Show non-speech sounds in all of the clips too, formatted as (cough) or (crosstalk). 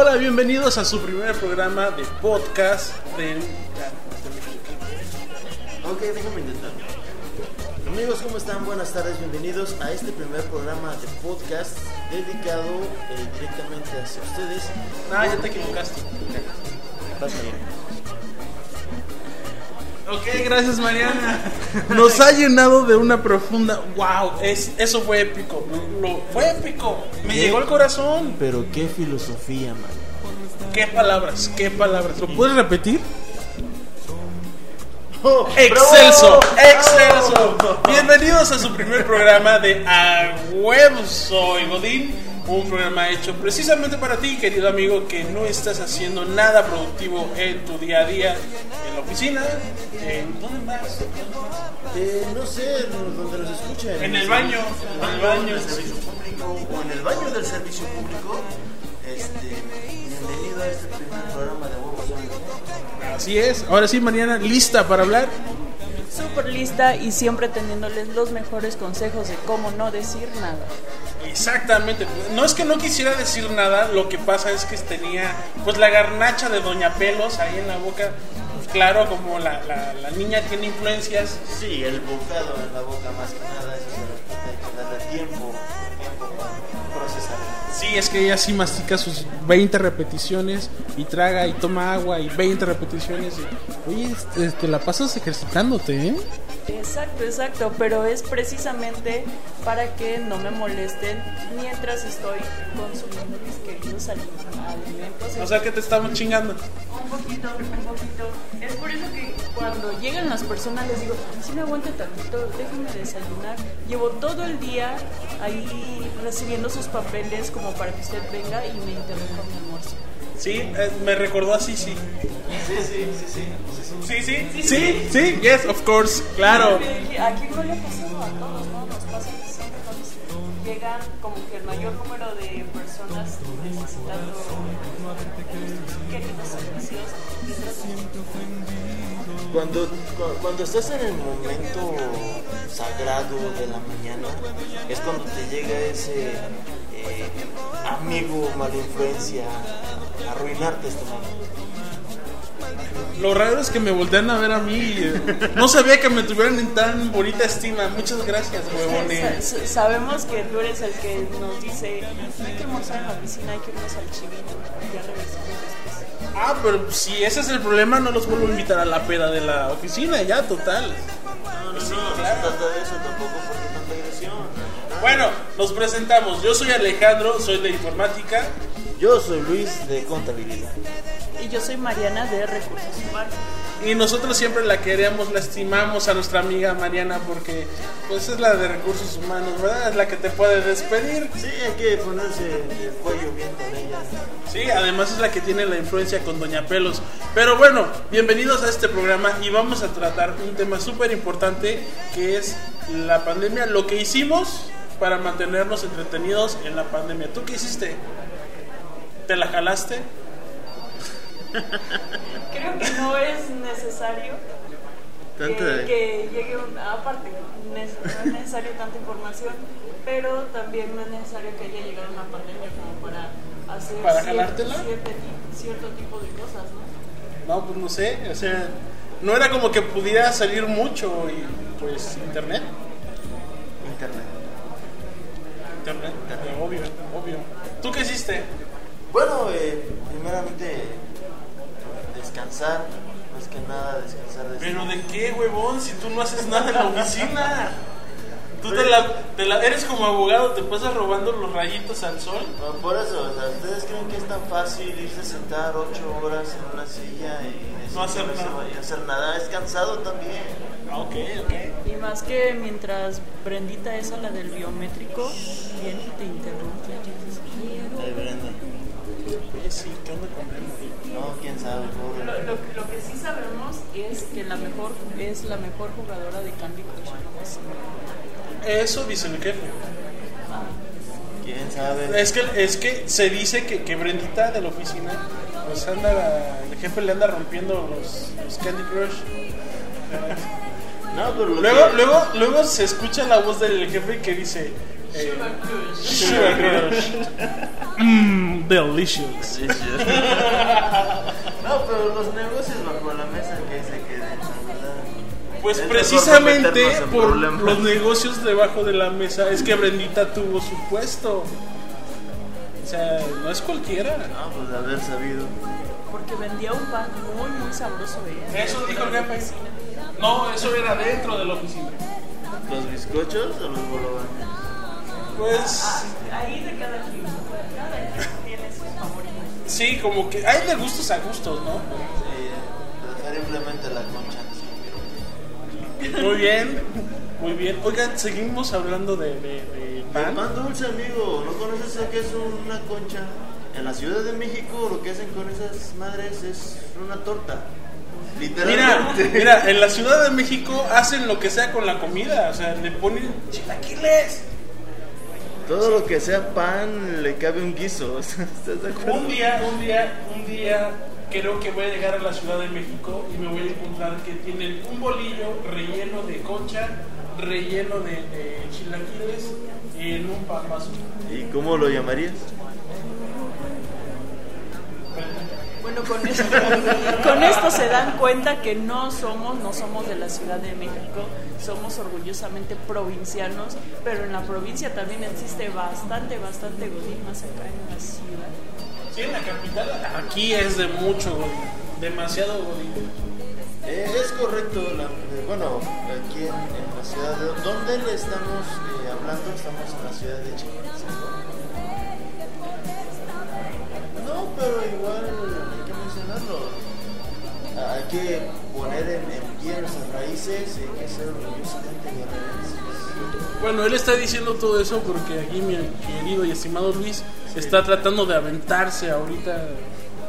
Hola, bienvenidos a su primer programa de podcast del... Ok, déjame intentar. Amigos, ¿cómo están? Buenas tardes, bienvenidos a este primer programa de podcast dedicado eh, directamente hacia ustedes. Ah, ya te equivocaste. Mariana. Ok, gracias Mariana. Nos ha llenado de una profunda... ¡Wow! Es, eso fue épico. Lo, fue épico. Me ¿Qué? llegó al corazón. Pero qué filosofía, man. ¿Qué palabras? ¿Qué palabras? ¿Lo puedes repetir? ¡Oh, ¡Excelso! ¡Excelso! Bienvenidos a su primer programa de A Huevo Soy Godín. Un programa hecho precisamente para ti, querido amigo, que no estás haciendo nada productivo en tu día a día, en la oficina, en ¿dónde más? Eh, no sé, donde nos escuchen. En el baño, en el baño. del servicio público o en el baño del servicio público. Este, bienvenido a este primer programa de Huevos Son. Así es. Ahora sí, Mariana, lista para hablar. Súper lista y siempre teniéndoles los mejores consejos de cómo no decir nada. Exactamente. No es que no quisiera decir nada, lo que pasa es que tenía pues la garnacha de Doña Pelos ahí en la boca. Pues, claro, como la, la- la niña tiene influencias. Sí, el bocado en la boca más que nada, eso se respeta, hay que darle tiempo, tiempo para procesar. Sí, es que ella sí mastica sus 20 repeticiones y traga y toma agua y 20 repeticiones. Y, oye, este, te la pasas ejercitándote, ¿eh? Exacto, exacto, pero es precisamente para que no me molesten mientras estoy consumiendo mis queridos ali- alimentos. O sea que te estamos chingando. un poquito, un poquito. Es por eso que cuando llegan las personas les digo, si me aguante tantito, déjenme desayunar. Llevo todo el día ahí recibiendo sus papeles como para que usted venga y me interrumpa mi almuerzo. Sí, eh, me recordó así, sí. Sí, sí, sí, sí. Sí, sí, sí, sí, yes, of course, claro. Aquí no le ha pasado a todos, ¿no? Nos pasa que siempre nos llegan como que el mayor número de personas necesitando servicios. Cuando, cu- cuando estás en el momento sagrado de la mañana, es cuando te llega ese eh, amigo mala influencia arruinarte este momento. Lo raro es que me voltean a ver a mí. y, eh, No sabía que me tuvieran en tan bonita estima. Muchas gracias, huevones. Sa- Sabemos que tú eres el que nos dice, hay que almorzar en la piscina, hay que irnos al chivito, ya regresamos después. Ah, pero si ese es el problema, no los vuelvo a invitar a la peda de la oficina, ya, total. No, no, Sí, no, no se claro. trata de eso tampoco. Bueno, nos presentamos. Yo soy Alejandro, soy de informática. Yo soy Luis de contabilidad. Y yo soy Mariana de Recursos Humanos. Y nosotros siempre la queremos, la estimamos a nuestra amiga Mariana porque pues es la de recursos humanos, ¿verdad? Es la que te puede despedir. Sí, hay que ponerse el cuello bien con ella. Sí, además es la que tiene la influencia con Doña Pelos. Pero bueno, bienvenidos a este programa y vamos a tratar un tema súper importante que es la pandemia, lo que hicimos para mantenernos entretenidos en la pandemia. ¿Tú qué hiciste? ¿Te la jalaste? (laughs) Creo que no es necesario que, que llegue un... Aparte, no es necesario tanta información, pero también no es necesario que haya llegado una pandemia como para hacer ¿Para cierto, ti- cierto tipo de cosas, ¿no? No, pues no sé, o sea, no era como que pudiera salir mucho y pues internet. Internet. Obvio, obvio. ¿Tú qué hiciste? Bueno, eh, primeramente descansar, más que nada descansar de ¿Pero de qué, huevón? Si tú no haces nada en la oficina. (laughs) Tú te la, te la- eres como abogado, te pasas robando los rayitos al sol. No, por eso, o sea, ¿ustedes creen que es tan fácil irse a sentar ocho horas en una silla y No hacer nada. a hacer nada? Es cansado también. Ah, ok, ok. Y más que mientras Brendita es a la del biométrico, viene y te interrumpe. Ay, Brenda. Oye, sí, ¿qué onda con Memo? No, quién sabe. Lo, lo- lo que sí sabemos es que la mejor es la mejor jugadora de Candy Crush. Eso dice mi jefe. Quién sabe. Es que, es que se dice que, que Brendita de la oficina, pues anda, el jefe le anda rompiendo los, los Candy Crush. No, pero Luego, que- luego, luego se escucha la voz del jefe que dice eh, Sugar Crush. Mmm, delicious. (laughs) No, pero los negocios bajo la mesa que se queden, la verdad. Pues Es precisamente por problemas. los negocios debajo de la mesa es que Brendita tuvo su puesto. O sea, no es cualquiera. No, pues de haber sabido. Porque vendía un pan muy, muy sabroso ella. Eso dijo el jefe. No, eso era dentro de la oficina. ¿Los bizcochos o los bolovanes? Pues Ahí de cada quien. Cada quien tiene sus favoritos. sí, como que hay de gustos a gustos, ¿no? Sí, preferiblemente la concha. Muy bien, muy bien. Oigan, seguimos hablando de, de, de pan. Pan dulce, amigo. ¿No conoces lo que es una concha? En la Ciudad de México lo que hacen con esas madres es una torta. Mira, Literalmente. mira, en la Ciudad de México hacen lo que sea con la comida, o sea, le ponen chilaquiles. Todo lo que sea pan le cabe un guiso. ¿Estás de acuerdo? Un día, un día, un día creo que voy a llegar a la Ciudad de México y me voy a encontrar que tienen un bolillo relleno de concha, relleno de, de chilaquiles en un pamazo. ¿Y cómo lo llamarías? Bueno, con esto, (laughs) con esto se dan cuenta que no somos, no somos de la Ciudad de México, somos orgullosamente provincianos, pero en la provincia también existe bastante, bastante godín más acá en la ciudad. Sí, en la capital, aquí es de mucho godín, demasiado godín. Eh, es correcto. la- eh, bueno, aquí en, en la ciudad de... ¿Dónde le estamos eh, hablando? Estamos en la ciudad de Chihuahua. No, pero igual Hay que poner en, en pie nuestras raíces y hay que ser orgullosamente guerrerenses. Bueno, él está diciendo todo eso porque aquí mi querido y estimado Luis está tratando de aventarse ahorita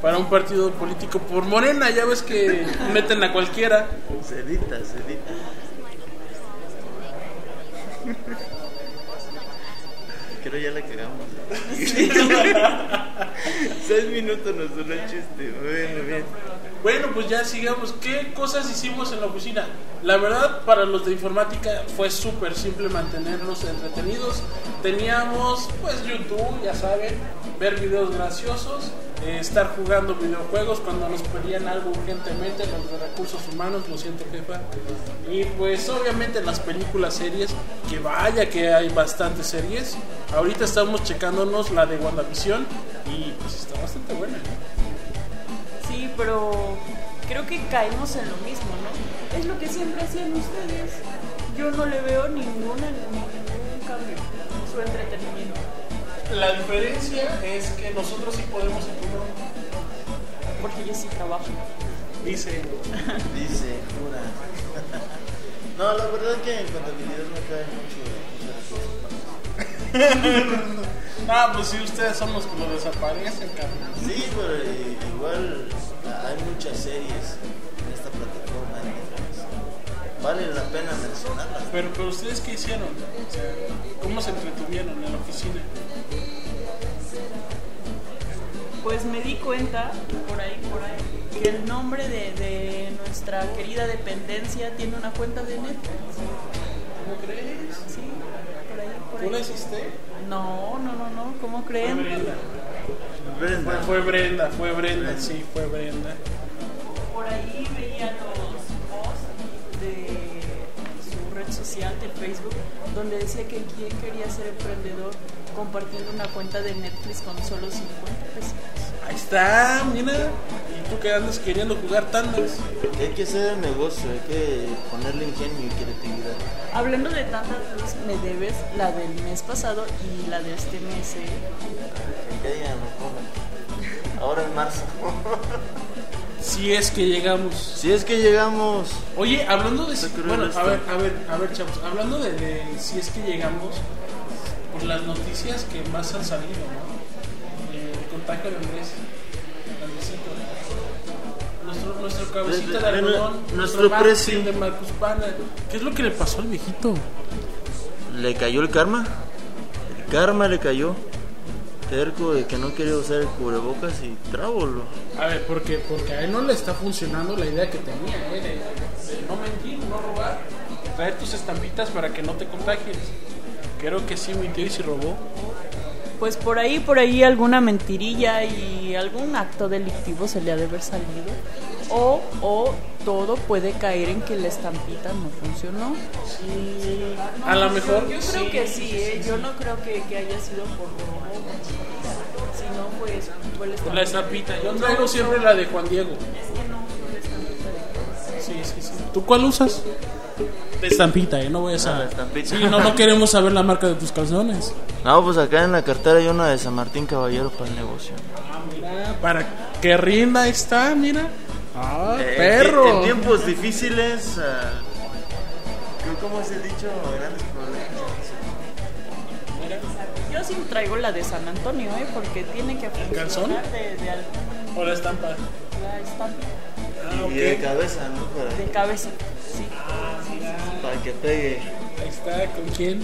para un partido político por Morena, ya ves que meten a cualquiera. Cedita, cedita. Creo ya la cagamos. (laughs) Seis minutos nos duró el chiste. Bueno, bien. Bueno, pues ya sigamos. ¿Qué cosas hicimos en la oficina? La verdad, para los de informática fue súper simple mantenernos entretenidos. Teníamos, pues, YouTube, ya saben, ver videos graciosos, eh, estar jugando videojuegos cuando nos pedían algo urgentemente, los de recursos humanos, lo siento, jefa. Y pues, obviamente, las películas, series, que vaya que hay bastantes series. Ahorita estamos checándonos la de WandaVision y pues está bastante buena. Pero creo que caemos en lo mismo, ¿no? Es lo que siempre hacían ustedes. Yo no le veo ninguna, ningún cambio en su entretenimiento. La diferencia es que nosotros sí podemos incluir, Porque yo sí trabajo. dice, (laughs) Dice, jura. (laughs) No, la verdad que en contabilidad me cae mucho. (laughs) ah, pues si ustedes son los que lo desaparecen, cabrón. Sí, pero igual hay muchas series en esta plataforma de Netflix. Vale la pena mencionarlas. Pero, pero ustedes qué hicieron? O sea, ¿cómo se entretuvieron en la oficina? Pues me di cuenta, por ahí, por ahí, que el nombre de, de nuestra querida dependencia tiene una cuenta de Netflix. ¿Cómo crees? Sí, por ahí, por ¿Tú la hiciste? No, no, no, no, ¿cómo Fue creen? Brenda. Brenda. Fue, fue Brenda, fue Brenda, sí, fue Brenda. Por ahí veía los posts de su red social de Facebook donde decía que quien quería ser emprendedor compartiendo una cuenta de Netflix con solo 50 pesos. Ahí está, mira. ¿Y tú que andas queriendo jugar tandas? Hay que hacer el negocio, hay que ponerle ingenio y creatividad. Hablando de tantas, me debes la del mes pasado y la de este mes. ¿eh? Ahora en marzo. (laughs) Si es que llegamos. Si es que llegamos. Oye, hablando de... Bueno, a ver, a ver, a ver, chavos. Hablando de, de si es que llegamos, por las noticias que más han salido, ¿no? Andresito. Nuestro, nuestro cabecita de algodón. nuestro de Marcus Pana. ¿Qué es lo que le pasó al viejito? ¿Le cayó el karma? El karma le cayó. Terco de que no quería usar el cubrebocas y trábolo. A ver, porque, porque a él no le está funcionando la idea que tenía, ¿eh? de, de no mentir, no robar, traer tus estampitas para que no te contagies. Creo que sí mintió y sí robó. Pues por ahí, por ahí alguna mentirilla y algún acto delictivo se le ha de haber salido. O, o todo puede caer en que la estampita no funcionó. A lo mejor. Yo creo que sí, ¿eh? yo no creo que, que haya sido por robo, si no pues fue la estampita. La estampita. Yo traigo siempre la de Juan Diego. Es que no fue la estampita de Sí, sí, sí. ¿Tú cuál usas? De estampita, ¿eh? No voy a Ah, saber. Sí, no, no queremos saber la marca de tus calzones. No, pues acá en la cartera hay una de San Martín Caballero para el negocio. Ah, mira, para que rinda está, mira. Ah, Eh, perro. En, en tiempos difíciles, ah, ¿cómo es el dicho? Grandes problemas. Yo sí traigo la de San Antonio, ¿eh? Porque tiene que calzón? funcionar de, de algún- O la estampa. la estampita Ah, Y de cabeza, ¿no? Para, de cabeza. Sí. para que pegue. Ahí está, ¿con quién?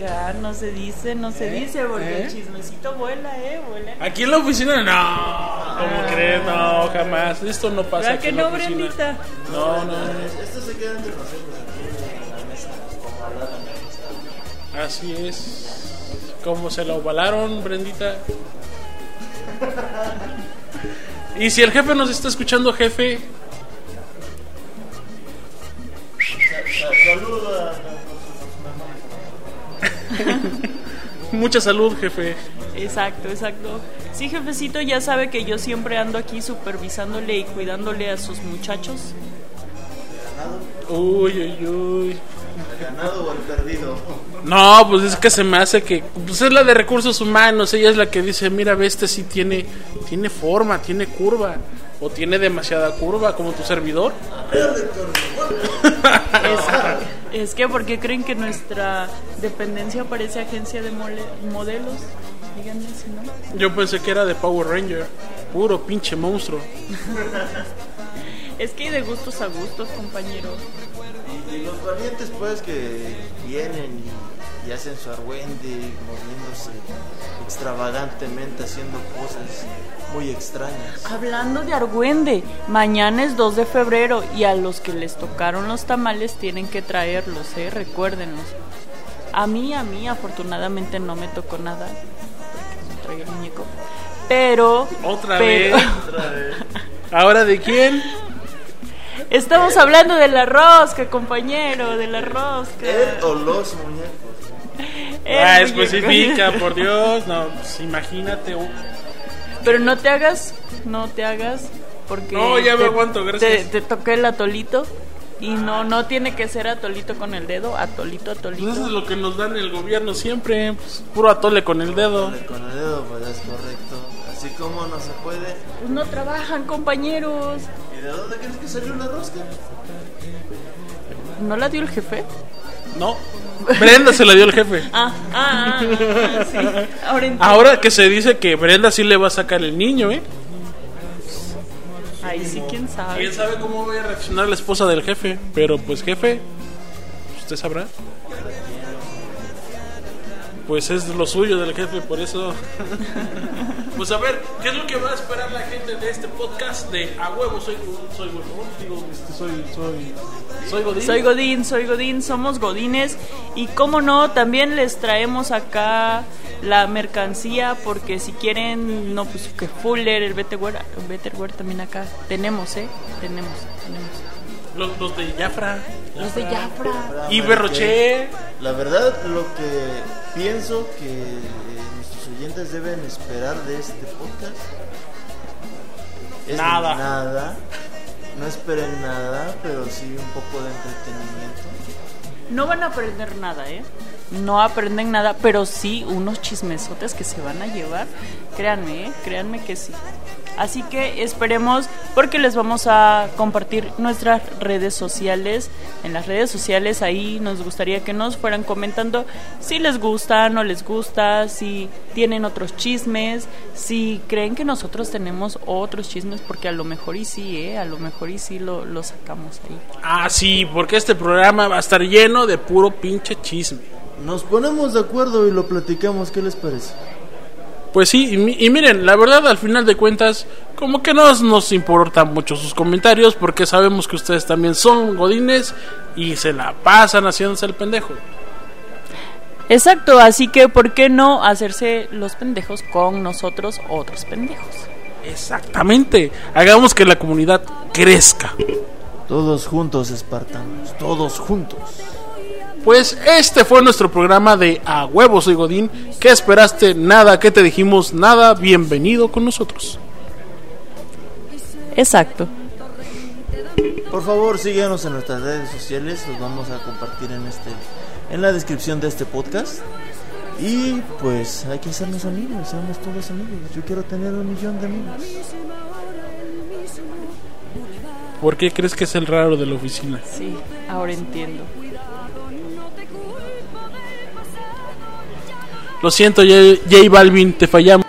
Ya no se dice, no se ¿Eh? dice, porque ¿Eh? el chismecito vuela, ¿eh? Vuela. Aquí en la oficina, no. ¿Cómo crees? No, jamás. Esto no pasa. ¿Verdad aquí que en la no, oficina. Brendita? No, no, no. Esto se queda entre nosotros aquí en la mesa, como hablar de amistad. Así es. Como se la ovalaron, Brendita. (laughs) Y si el jefe nos está escuchando, jefe, (laughs) mucha salud, jefe. Exacto, exacto. Sí, jefecito, ya sabe que yo siempre ando aquí supervisándole y cuidándole a sus muchachos. Uy, uy, uy. ¿El ganado o el perdido? No, pues es que se me hace que pues es la de recursos humanos, ella es la que dice, mira, ve este sí tiene tiene forma, tiene curva o tiene demasiada curva como tu servidor. Es, (laughs) es que, ¿por qué creen que nuestra dependencia parece agencia de mole- modelos? Díganme si no. Yo pensé que era de Power Ranger, puro pinche monstruo. (laughs) Es que hay de gustos a gustos, compañero. Y, y los valientes, pues, que vienen y, y hacen su argüende, moviéndose extravagantemente, haciendo cosas muy extrañas. Hablando de Argüende, mañana es 2 de febrero y a los que les tocaron los tamales tienen que traerlos, ¿eh? Recuérdenlos. A mí, a mí, afortunadamente no me tocó nada, porque no traía el muñeco. Pero... Otra pero- vez. (laughs) ¿Ahora de quién? Estamos hablando de la rosca, compañero, de la rosca. Él o los muñecos. El ah, muñeco. especifica, por Dios. No, pues imagínate. un- Pero no te hagas, no te hagas, porque... No, ya me te- aguanto, gracias. Te, te toqué el atolito y no, no tiene que ser atolito con el dedo, atolito, atolito. Pues eso es lo que nos dan el gobierno siempre, pues, puro atole con el dedo. Con el dedo, pues es correcto. Así como no se puede. Pues no trabajan, compañeros. ¿Y de dónde crees que salió la rosca? ¿No la dio el jefe? No, Brenda se la dio el jefe. Ah, ah, ah, ah, sí. Ahora. Ahora que se dice que Brenda sí le va a sacar el niño, ¿eh? Ahí sí, quién sabe. ¿Quién sabe cómo va a reaccionar la esposa del jefe? Pero pues jefe, usted sabrá. Pues es lo suyo del jefe, por eso. (laughs) pues a ver, ¿qué es lo que va a esperar la gente de este podcast de A huevo soy soy? Digo, este, soy soy soy Godín. Soy Godín, soy Godín, somos Godines y como no, también les traemos acá la mercancía porque si quieren, no, pues que Fuller, el Betterware, el Betterware también acá tenemos, ¿eh? Tenemos, tenemos. Los, los de Jafra. Los de Jafra. Y Berroché. La verdad, lo que pienso que eh, nuestros oyentes deben esperar de este podcast es Nada. nada. No esperen nada, pero sí un poco de entretenimiento. No van a aprender nada, ¿eh? No aprenden nada, pero sí unos chismesotes que se van a llevar. Créanme, ¿eh? Créanme que sí. Así que esperemos porque les vamos a compartir nuestras redes sociales. En las redes sociales ahí nos gustaría que nos fueran comentando si les gusta, no les gusta, si tienen otros chismes, si creen que nosotros tenemos otros chismes, porque a lo mejor y sí, ¿eh? A lo mejor y sí lo, lo sacamos ahí. Ah, sí, porque este programa va a estar lleno de puro pinche chisme. Nos ponemos de acuerdo y lo platicamos, ¿qué les parece? Pues sí, y, mi- y miren, la verdad al final de cuentas, como que no nos importan mucho sus comentarios porque sabemos que ustedes también son godines y se la pasan haciéndose el pendejo. Exacto, así que ¿por qué no hacerse los pendejos con nosotros otros pendejos? Exactamente. Hagamos que la comunidad crezca. Todos juntos, espartanos, todos juntos. Pues este fue nuestro programa de A Huevos Soy Godín. ¿Qué esperaste? Nada, ¿qué te dijimos? Nada, bienvenido con nosotros. Exacto. Por favor, síguenos en nuestras redes sociales, los vamos a compartir en este en la descripción de este podcast. Y pues hay que hacernos amigos, seamos todos amigos. Yo quiero tener un millón de amigos. ¿Por qué crees que es el raro de la oficina? Sí, ahora entiendo. Lo siento, J J Balvin, te fallamos.